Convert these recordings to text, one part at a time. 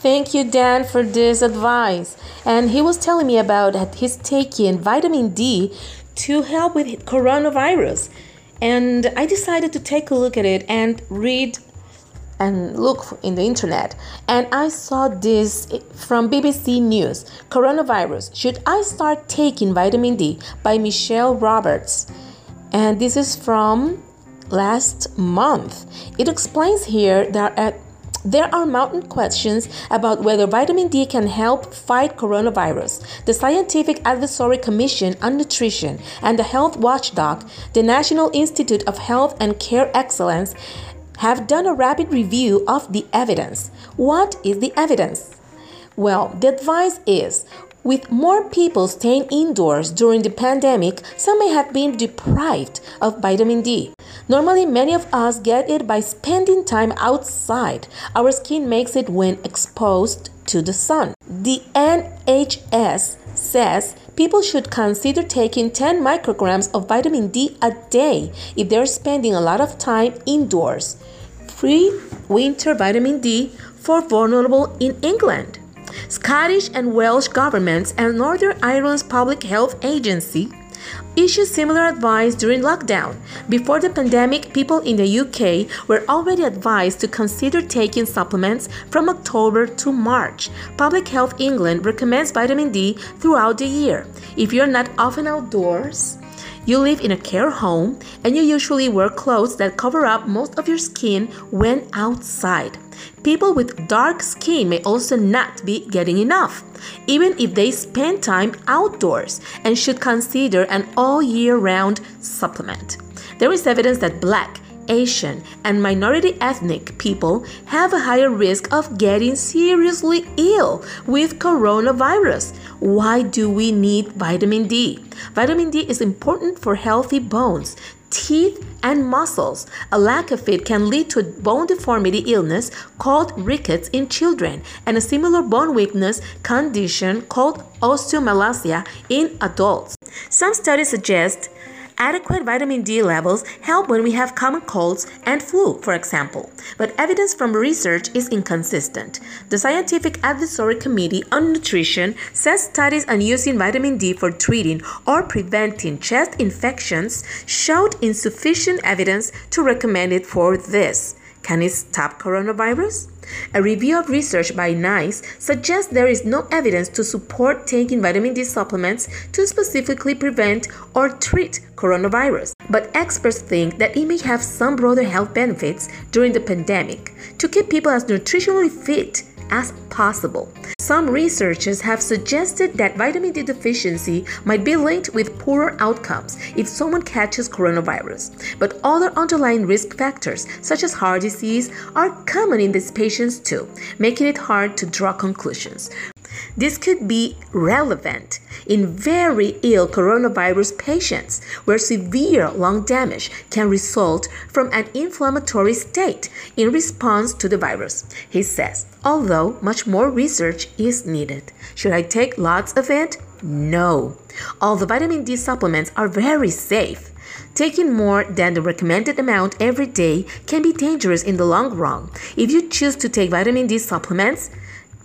Thank you, Dan, for this advice. And he was telling me about his taking vitamin D to help with coronavirus. And I decided to take a look at it and read and look in the internet. And I saw this from BBC News Coronavirus Should I Start Taking Vitamin D by Michelle Roberts. And this is from last month. It explains here that there are mountain questions about whether vitamin D can help fight coronavirus. The Scientific Advisory Commission on Nutrition and the Health Watchdog, the National Institute of Health and Care Excellence, have done a rapid review of the evidence. What is the evidence? Well, the advice is with more people staying indoors during the pandemic, some may have been deprived of vitamin D. Normally, many of us get it by spending time outside. Our skin makes it when exposed to the sun. The NHS says people should consider taking 10 micrograms of vitamin D a day if they're spending a lot of time indoors. Free winter vitamin D for vulnerable in England. Scottish and Welsh governments and Northern Ireland's Public Health Agency issued similar advice during lockdown. Before the pandemic, people in the UK were already advised to consider taking supplements from October to March. Public Health England recommends vitamin D throughout the year. If you're not often outdoors, you live in a care home and you usually wear clothes that cover up most of your skin when outside. People with dark skin may also not be getting enough, even if they spend time outdoors, and should consider an all year round supplement. There is evidence that black, Asian, and minority ethnic people have a higher risk of getting seriously ill with coronavirus. Why do we need vitamin D? Vitamin D is important for healthy bones, teeth, and muscles. A lack of it can lead to bone deformity illness called rickets in children and a similar bone weakness condition called osteomalacia in adults. Some studies suggest Adequate vitamin D levels help when we have common colds and flu, for example, but evidence from research is inconsistent. The Scientific Advisory Committee on Nutrition says studies on using vitamin D for treating or preventing chest infections showed insufficient evidence to recommend it for this. Can it stop coronavirus? A review of research by NICE suggests there is no evidence to support taking vitamin D supplements to specifically prevent or treat coronavirus. But experts think that it may have some broader health benefits during the pandemic to keep people as nutritionally fit as possible. Some researchers have suggested that vitamin D deficiency might be linked with poorer outcomes if someone catches coronavirus. But other underlying risk factors, such as heart disease, are common in these patients too, making it hard to draw conclusions. This could be relevant in very ill coronavirus patients where severe lung damage can result from an inflammatory state in response to the virus, he says. Although much more research is needed. Should I take lots of it? No. All the vitamin D supplements are very safe. Taking more than the recommended amount every day can be dangerous in the long run. If you choose to take vitamin D supplements,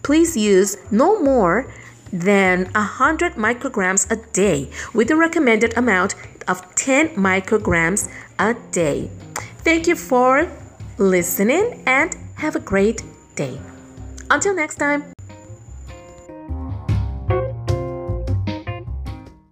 please use no more than 100 micrograms a day with the recommended amount of 10 micrograms a day. Thank you for listening and have a great day. Until next time.